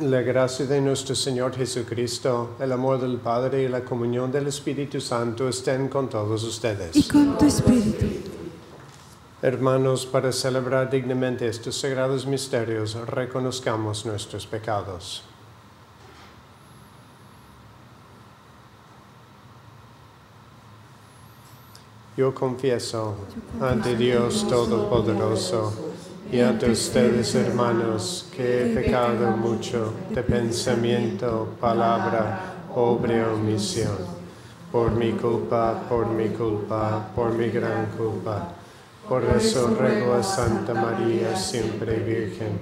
La gracia de nuestro Señor Jesucristo, el amor del Padre y la comunión del Espíritu Santo estén con todos ustedes. Y con tu espíritu. Hermanos, para celebrar dignamente estos sagrados misterios, reconozcamos nuestros pecados. Yo confieso ante Dios Todopoderoso y ante ustedes, hermanos, que he pecado mucho de pensamiento, palabra, obra omisión. Por mi culpa, por mi culpa, por mi gran culpa. Por eso ruego a Santa María, siempre Virgen,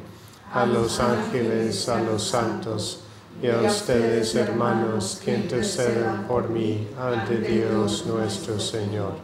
a los ángeles, a los santos, y a ustedes, hermanos, que interceden por mí ante Dios nuestro Señor.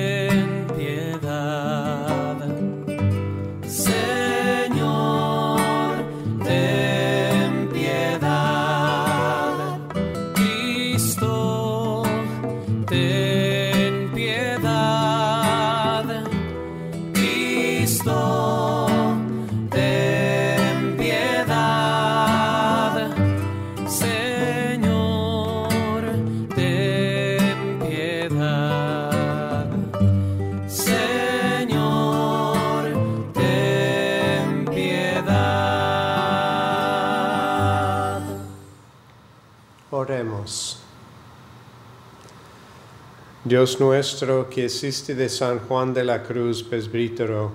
Dios nuestro, que hiciste de San Juan de la Cruz, presbítero,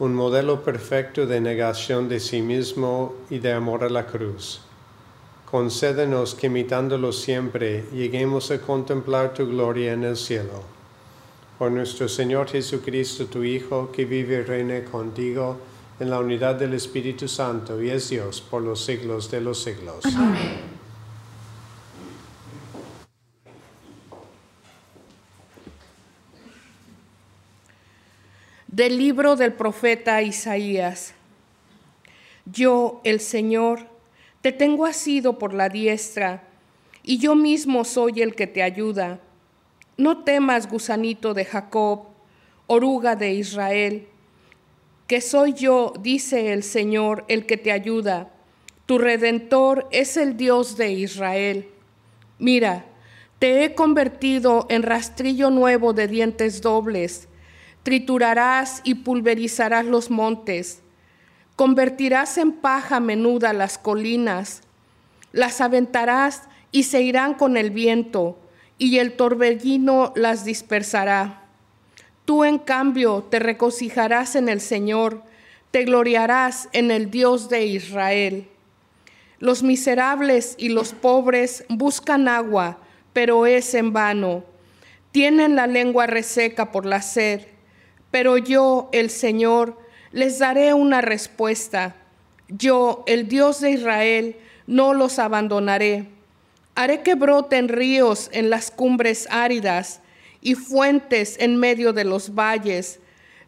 un modelo perfecto de negación de sí mismo y de amor a la cruz. Concédenos que imitándolo siempre lleguemos a contemplar tu gloria en el cielo. Por nuestro Señor Jesucristo, tu Hijo, que vive y reina contigo en la unidad del Espíritu Santo y es Dios por los siglos de los siglos. Del libro del profeta Isaías. Yo, el Señor, te tengo asido por la diestra, y yo mismo soy el que te ayuda. No temas, gusanito de Jacob, oruga de Israel, que soy yo, dice el Señor, el que te ayuda. Tu redentor es el Dios de Israel. Mira, te he convertido en rastrillo nuevo de dientes dobles triturarás y pulverizarás los montes, convertirás en paja menuda las colinas, las aventarás y se irán con el viento, y el torbellino las dispersará. Tú, en cambio, te regocijarás en el Señor, te gloriarás en el Dios de Israel. Los miserables y los pobres buscan agua, pero es en vano. Tienen la lengua reseca por la sed pero yo, el Señor, les daré una respuesta. Yo, el Dios de Israel, no los abandonaré. Haré que broten ríos en las cumbres áridas y fuentes en medio de los valles.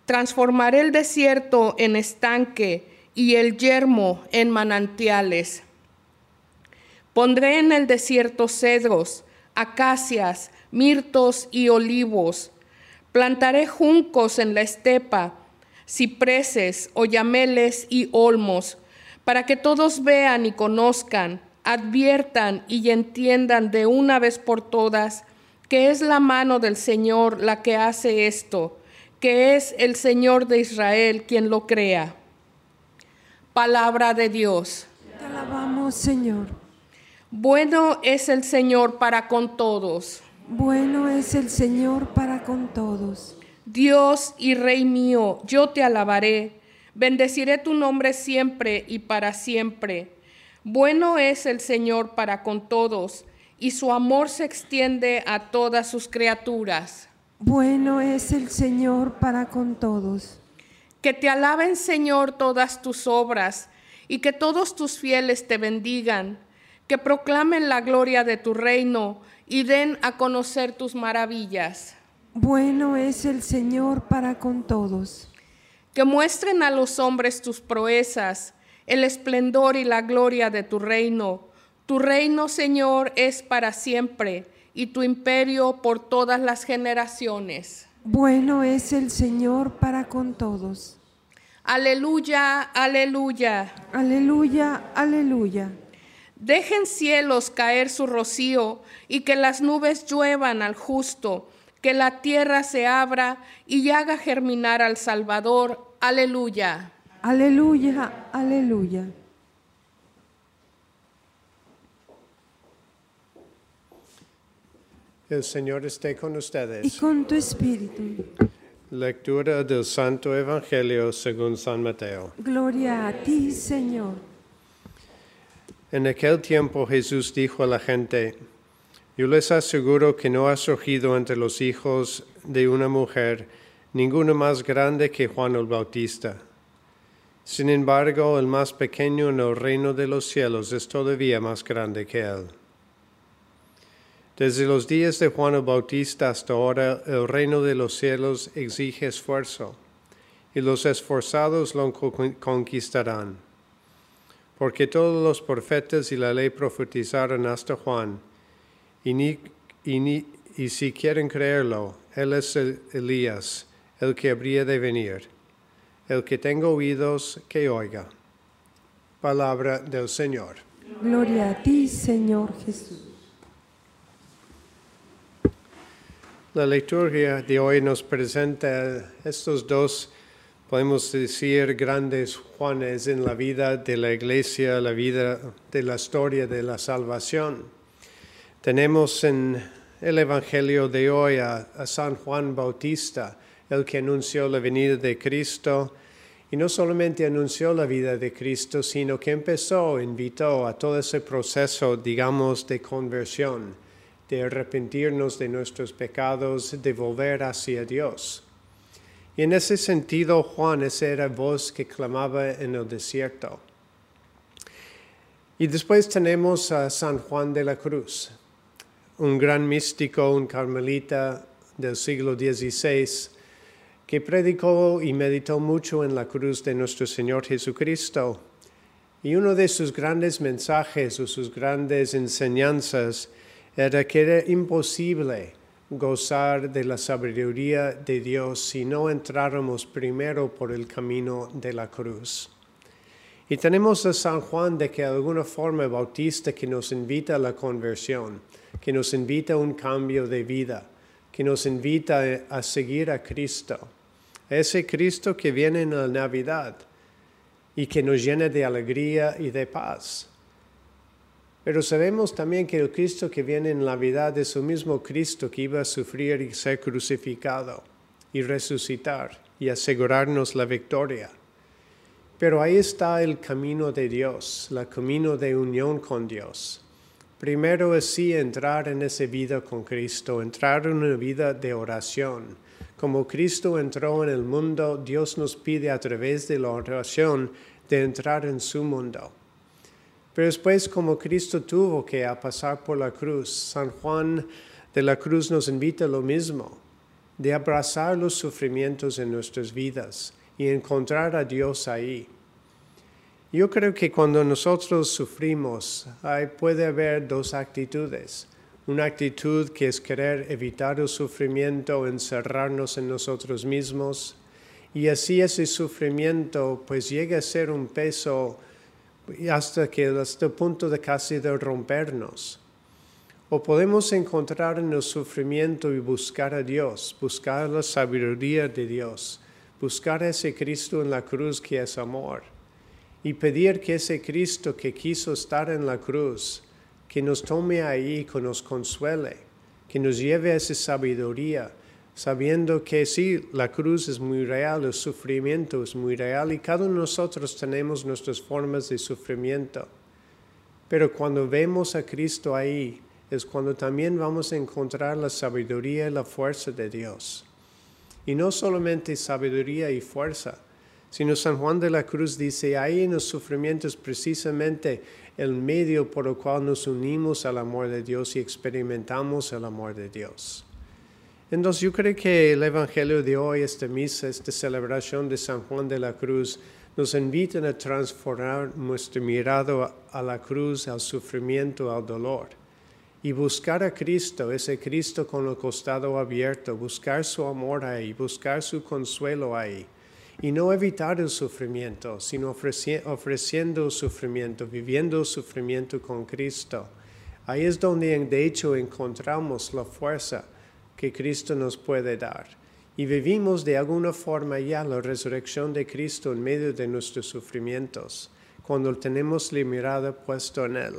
Transformaré el desierto en estanque y el yermo en manantiales. Pondré en el desierto cedros, acacias, mirtos y olivos. Plantaré juncos en la estepa, cipreses, oyameles y olmos, para que todos vean y conozcan, adviertan y entiendan de una vez por todas que es la mano del Señor la que hace esto, que es el Señor de Israel quien lo crea. Palabra de Dios. Te alabamos, Señor. Bueno es el Señor para con todos. Bueno es el Señor para con todos. Dios y Rey mío, yo te alabaré. Bendeciré tu nombre siempre y para siempre. Bueno es el Señor para con todos, y su amor se extiende a todas sus criaturas. Bueno es el Señor para con todos. Que te alaben, Señor, todas tus obras, y que todos tus fieles te bendigan. Que proclamen la gloria de tu reino y den a conocer tus maravillas. Bueno es el Señor para con todos. Que muestren a los hombres tus proezas, el esplendor y la gloria de tu reino. Tu reino, Señor, es para siempre y tu imperio por todas las generaciones. Bueno es el Señor para con todos. Aleluya, aleluya. Aleluya, aleluya. Dejen cielos caer su rocío y que las nubes lluevan al justo, que la tierra se abra y haga germinar al Salvador. Aleluya. Aleluya, aleluya. El Señor esté con Y ustedes. con tu espíritu. Lectura del Santo Evangelio según San Mateo. Gloria a ti, Señor. En aquel tiempo Jesús dijo a la gente, Yo les aseguro que no ha surgido entre los hijos de una mujer ninguno más grande que Juan el Bautista. Sin embargo, el más pequeño en el reino de los cielos es todavía más grande que él. Desde los días de Juan el Bautista hasta ahora, el reino de los cielos exige esfuerzo, y los esforzados lo con- conquistarán. Porque todos los profetas y la ley profetizaron hasta Juan, y, ni- y ni- y si quieren creerlo, él es el- Elías, el que habría de venir. El que tenga oídos, que oiga. Palabra del Señor. Gloria a ti, Señor Jesús. La liturgia de hoy nos presenta estos dos, podemos decir, grandes Juanes en la vida de la iglesia, la vida de la historia de la salvación. Tenemos en el Evangelio de hoy a, San Juan Bautista, el que anunció la venida de Cristo, y no solamente anunció la vida de Cristo, sino que empezó, invitó a todo ese proceso, digamos, de conversión de arrepentirnos de nuestros pecados, de volver hacia Dios. Y en ese sentido, Juan, esa era voz que clamaba en el desierto. Y después tenemos a San Juan de la Cruz, un gran místico, un carmelita del siglo XVI, que predicó y meditó mucho en la cruz de nuestro Señor Jesucristo. Y uno de sus grandes mensajes o sus grandes enseñanzas era que era imposible gozar de la sabiduría de Dios si no entráramos primero por el camino de la cruz. Y tenemos a San Juan de que alguna forma bautista que nos invita a la conversión, que nos invita a un cambio de vida, que nos invita a seguir a Cristo, a ese Cristo que viene en la Navidad y que nos llena de alegría y de paz. Pero sabemos también que el Cristo que viene en la Navidad es el mismo Cristo que iba a sufrir y ser crucificado y resucitar y asegurarnos la victoria. Pero ahí está el camino de Dios, el camino de unión con Dios. Primero es sí entrar en esa vida con Cristo, entrar en una vida de oración. Como Cristo entró en el mundo, Dios nos pide a través de la oración de entrar en su mundo. Pero después, como Cristo tuvo que pasar por la cruz, San Juan de la Cruz nos invita a lo mismo, de abrazar los sufrimientos en nuestras vidas y encontrar a Dios ahí. Yo creo que cuando nosotros sufrimos, hay, puede haber dos actitudes. Una actitud que es querer evitar el sufrimiento, encerrarnos en nosotros mismos, y así ese sufrimiento pues llega a ser un peso hasta que hasta el punto de casi de rompernos. O podemos encontrar en el sufrimiento y buscar a Dios, buscar la sabiduría de Dios, buscar ese Cristo en la cruz que es amor y pedir que ese Cristo que quiso estar en la cruz, que nos tome ahí, que nos consuele, que nos lleve a esa sabiduría, sabiendo que sí, la cruz es muy real, el sufrimiento es muy real y cada uno de nosotros tenemos nuestras formas de sufrimiento. Pero cuando vemos a Cristo ahí, es cuando también vamos a encontrar la sabiduría y la fuerza de Dios. Y no solamente sabiduría y fuerza, sino San Juan de la Cruz dice, ahí en los sufrimientos precisamente el medio por el cual nos unimos al amor de Dios y experimentamos el amor de Dios. Entonces yo creo que el Evangelio de hoy, esta misa, esta celebración de San Juan de la Cruz, nos invitan a transformar nuestro mirado a la cruz, al sufrimiento, al dolor, y buscar a Cristo, ese Cristo con el costado abierto, buscar su amor ahí, buscar su consuelo ahí, y no evitar el sufrimiento, sino ofreciendo sufrimiento, viviendo el sufrimiento con Cristo. Ahí es donde de hecho encontramos la fuerza que Cristo nos puede dar. Y vivimos de alguna forma ya la resurrección de Cristo en medio de nuestros sufrimientos, cuando tenemos la mirada puesta en Él.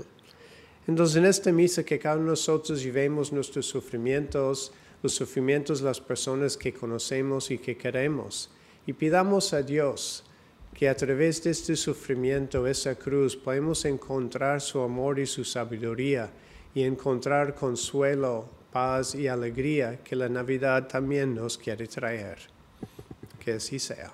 Entonces en esta misa que cada uno de nosotros llevemos nuestros sufrimientos, los sufrimientos de las personas que conocemos y que queremos, y pidamos a Dios que a través de este sufrimiento, esa cruz, podemos encontrar su amor y su sabiduría y encontrar consuelo, paz y alegría que la Navidad también nos quiere traer. Que así sea.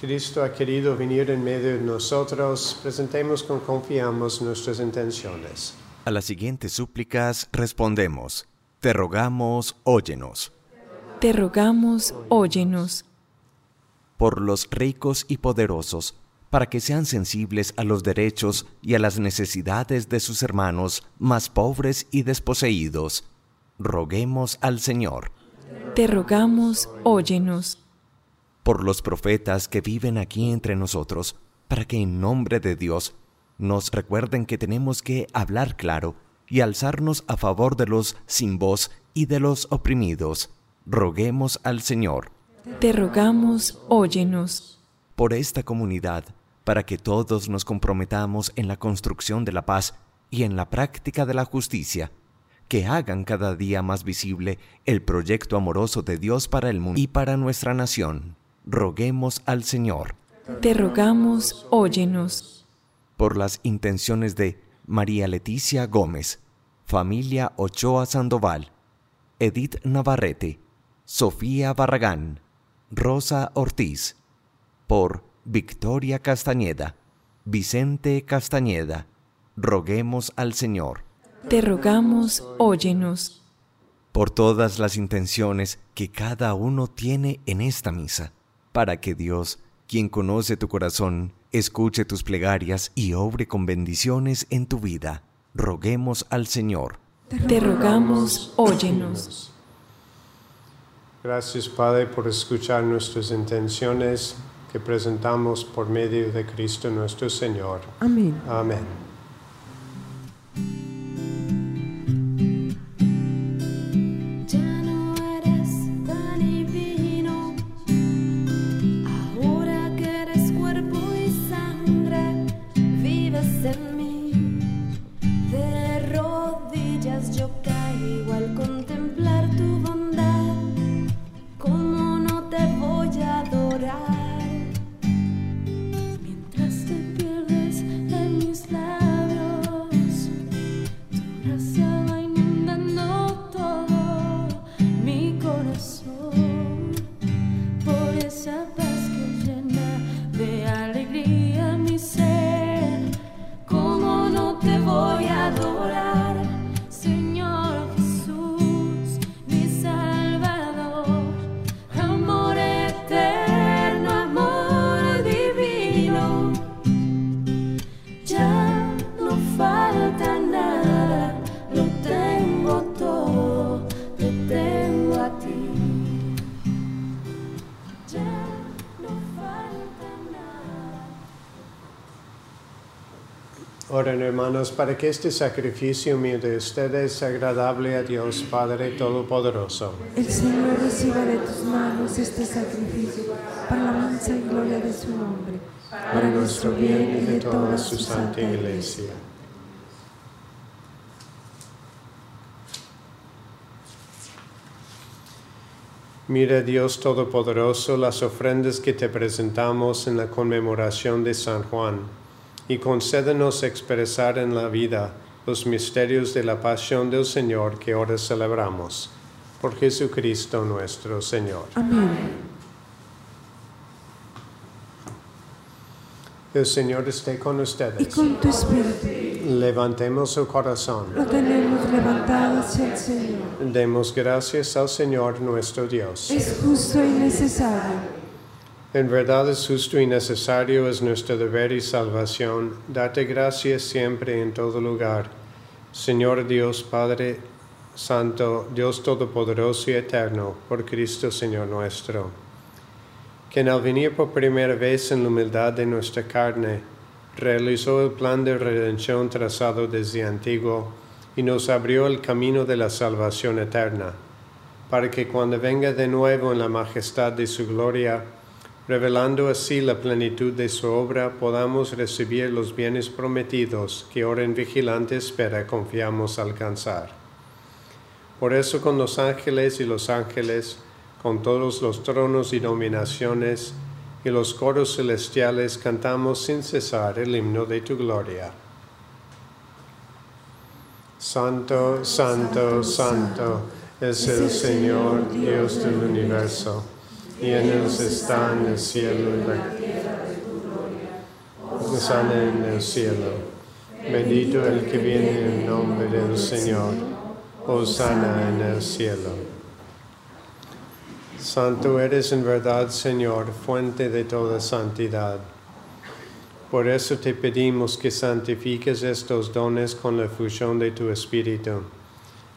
Cristo ha querido venir en medio de nosotros, presentemos con confianza nuestras intenciones. A las siguientes súplicas respondemos, te rogamos, óyenos. Te rogamos, óyenos. Por los ricos y poderosos, para que sean sensibles a los derechos y a las necesidades de sus hermanos más pobres y desposeídos, roguemos al Señor. Te rogamos, óyenos. Por los profetas que viven aquí entre nosotros, para que en nombre de Dios nos recuerden que tenemos que hablar claro y alzarnos a favor de los sin voz y de los oprimidos. Roguemos al Señor. Te rogamos, óyenos. Por esta comunidad, para que todos nos comprometamos en la construcción de la paz y en la práctica de la justicia, que hagan cada día más visible el proyecto amoroso de Dios para el mundo y para nuestra nación. Roguemos al Señor. Te rogamos, óyenos. Por las intenciones de María Leticia Gómez, familia Ochoa Sandoval, Edith Navarrete, Sofía Barragán, Rosa Ortiz, por Victoria Castañeda, Vicente Castañeda, roguemos al Señor. Te rogamos, óyenos. Por todas las intenciones que cada uno tiene en esta misa, para que Dios, quien conoce tu corazón, escuche tus plegarias y obre con bendiciones en tu vida. Roguemos al Señor. Te rogamos, óyenos. Gracias, Padre, por escuchar nuestras intenciones que presentamos por medio de Cristo nuestro Señor. Amén. Amén. Oren hermanos para que este sacrificio mío de ustedes sea agradable a Dios Padre Todopoderoso. El Señor reciba de tus manos este sacrificio para la alabanza y gloria de su nombre, para nuestro bien y de toda su santa iglesia. Mira Dios Todopoderoso las ofrendas que te presentamos en la conmemoración de San Juan y concédenos expresar en la vida los misterios de la pasión del Señor que ahora celebramos. Por Jesucristo nuestro Señor. Amén. El Señor esté con Y ustedes. con tu espíritu Levantemos el corazón. lo tenemos levantado hacia el Señor. Demos gracias al Señor nuestro Dios. Es justo y necesario. En verdad es justo y necesario, es nuestro deber y salvación, darte gracias siempre en todo lugar. Señor Dios Padre Santo, Dios Todopoderoso y Eterno, por Cristo Señor nuestro, que al venir por primera vez en la humildad de nuestra carne, realizó el plan de redención trazado desde antiguo y nos abrió el camino de la salvación eterna, para que cuando venga de nuevo en la majestad de su gloria, revelando así la plenitud de su obra, podamos recibir los bienes prometidos que ahora en vigilante espera confiamos alcanzar. Por eso con los ángeles y los ángeles, con todos los tronos y dominaciones, y los coros celestiales cantamos sin cesar el himno de tu gloria. Santo, santo, santo es el Señor Dios del universo, él están el cielo y la tierra. Sana en el cielo. Bendito el que viene en el nombre del Señor. Hosanna en el cielo. Santo eres en verdad, Señor, fuente de toda santidad. Por eso te pedimos que santifiques estos dones con la fusión de tu Espíritu,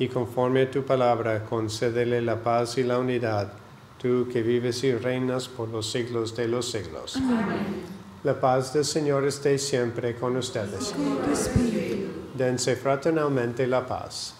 y conforme a tu palabra, concédele la paz y la unidad, tú que vives y reinas por los siglos de los siglos. La paz del Señor esté siempre con ustedes. Dense fraternalmente la paz.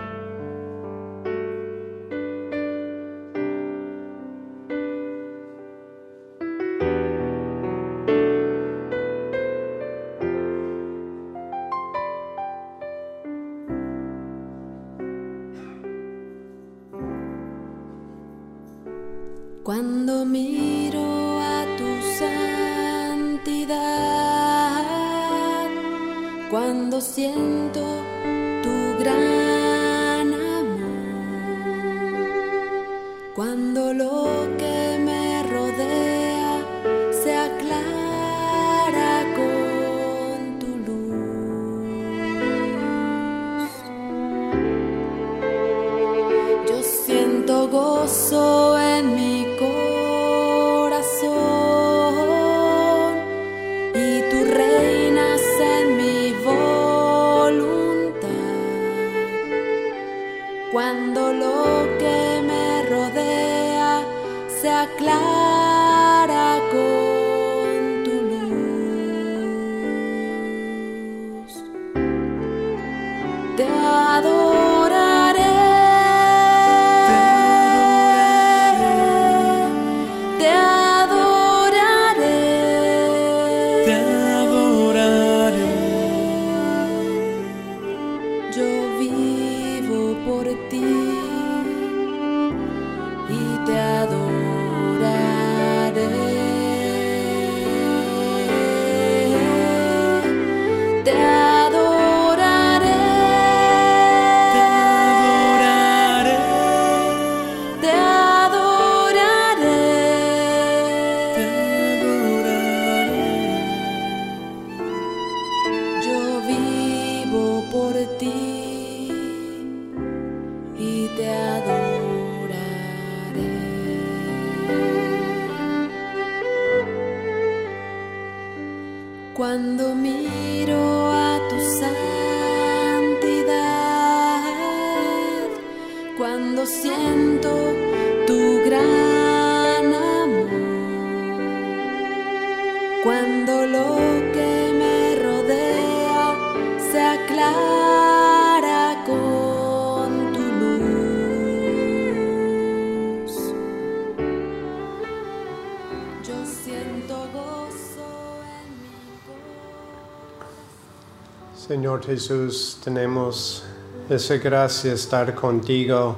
Jesús, tenemos esa gracia de estar contigo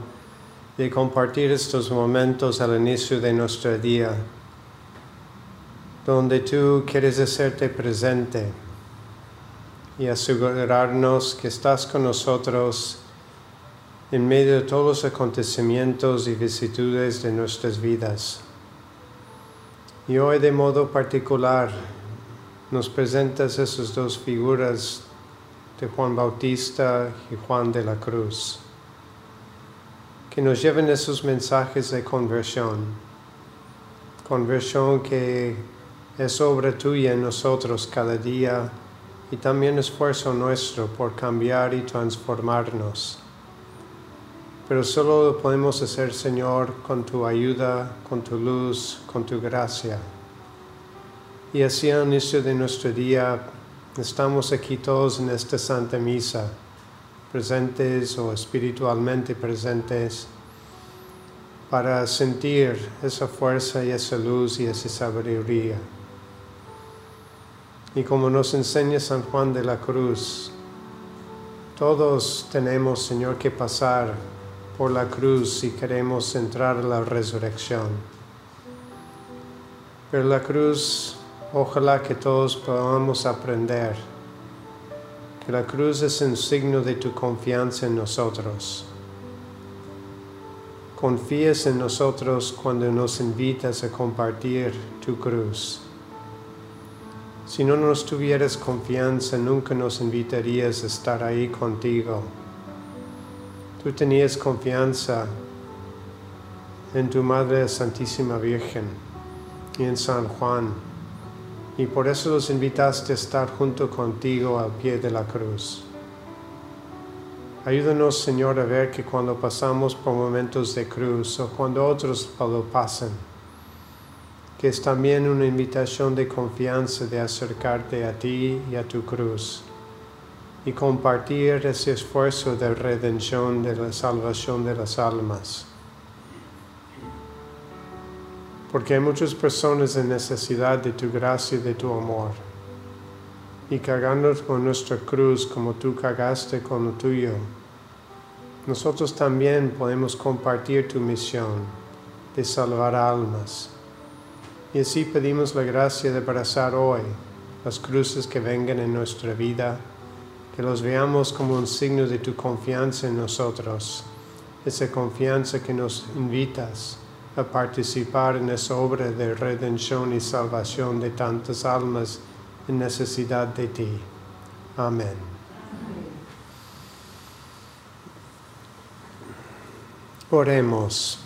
y compartir estos momentos al inicio de nuestro día, donde tú quieres hacerte presente y asegurarnos que estás con nosotros en medio de todos los acontecimientos y vicitudes de nuestras vidas. Y hoy de modo particular nos presentas esas dos figuras de Juan Bautista y Juan de la Cruz, que nos lleven esos mensajes de conversión, conversión que es obra tuya en nosotros cada día y también esfuerzo nuestro por cambiar y transformarnos. Pero solo lo podemos hacer, Señor, con tu ayuda, con tu luz, con tu gracia. Y así al inicio de nuestro día estamos aquí todos en esta Santa Misa, presentes o espiritualmente presentes, para sentir esa fuerza y esa luz y esa sabiduría. Y como nos enseña San Juan de la Cruz, todos tenemos, Señor, que pasar por la cruz si queremos entrar a la resurrección. Pero la cruz, ojalá que todos podamos aprender que la cruz es un signo de tu confianza en nosotros. Confías en nosotros cuando nos invitas a compartir tu cruz. Si no nos tuvieras confianza, nunca nos invitarías a estar ahí contigo. Tú tenías confianza en tu Madre Santísima Virgen y en San Juan, y por eso los invitaste a estar junto contigo al pie de la cruz. Ayúdanos, Señor, a ver que cuando pasamos por momentos de cruz o cuando otros lo pasan, que es también una invitación de confianza de acercarte a ti y a tu cruz y compartir ese esfuerzo de redención, de la salvación de las almas. Porque hay muchas personas en necesidad de tu gracia y de tu amor. Y cargando con nuestra cruz como tú cargaste con lo tuyo, nosotros también podemos compartir tu misión de salvar almas. Y así pedimos la gracia de abrazar hoy las cruces que vengan en nuestra vida, que los veamos como un signo de tu confianza en nosotros, esa confianza que nos invitas a participar en esa obra de redención y salvación de tantas almas en necesidad de ti. Amén. Oremos.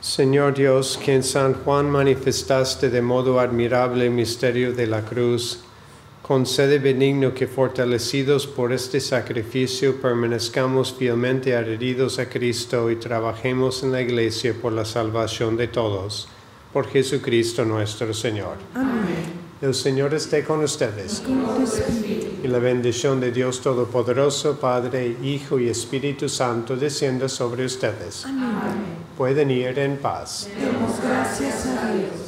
Señor Dios, que en San Juan manifestaste de modo admirable el misterio de la cruz, concede benigno que fortalecidos por este sacrificio permanezcamos fielmente adheridos a Cristo y trabajemos en la Iglesia por la salvación de todos. Por Jesucristo nuestro Señor. Amén. El Señor esté con ustedes. Y la bendición de Dios Todopoderoso, Padre, Hijo y Espíritu Santo, descienda sobre ustedes. Amén. Pueden ir en paz. Demos gracias a Dios.